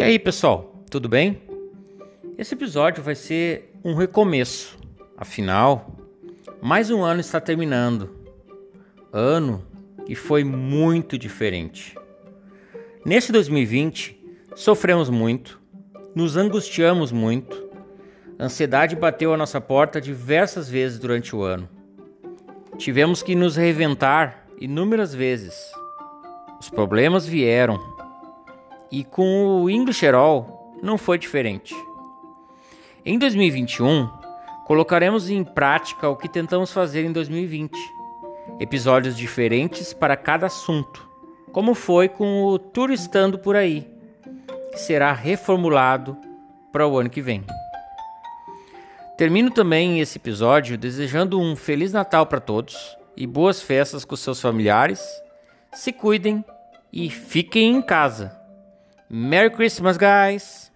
E aí, pessoal, tudo bem? Esse episódio vai ser um recomeço. Afinal, mais um ano está terminando. Ano que foi muito diferente. Nesse 2020, sofremos muito, nos angustiamos muito, a ansiedade bateu a nossa porta diversas vezes durante o ano. Tivemos que nos reinventar inúmeras vezes. Os problemas vieram. E com o English All não foi diferente. Em 2021, colocaremos em prática o que tentamos fazer em 2020. Episódios diferentes para cada assunto, como foi com o Turistando por aí, que será reformulado para o ano que vem. Termino também esse episódio desejando um Feliz Natal para todos e boas festas com seus familiares. Se cuidem e fiquem em casa. Merry Christmas, guys!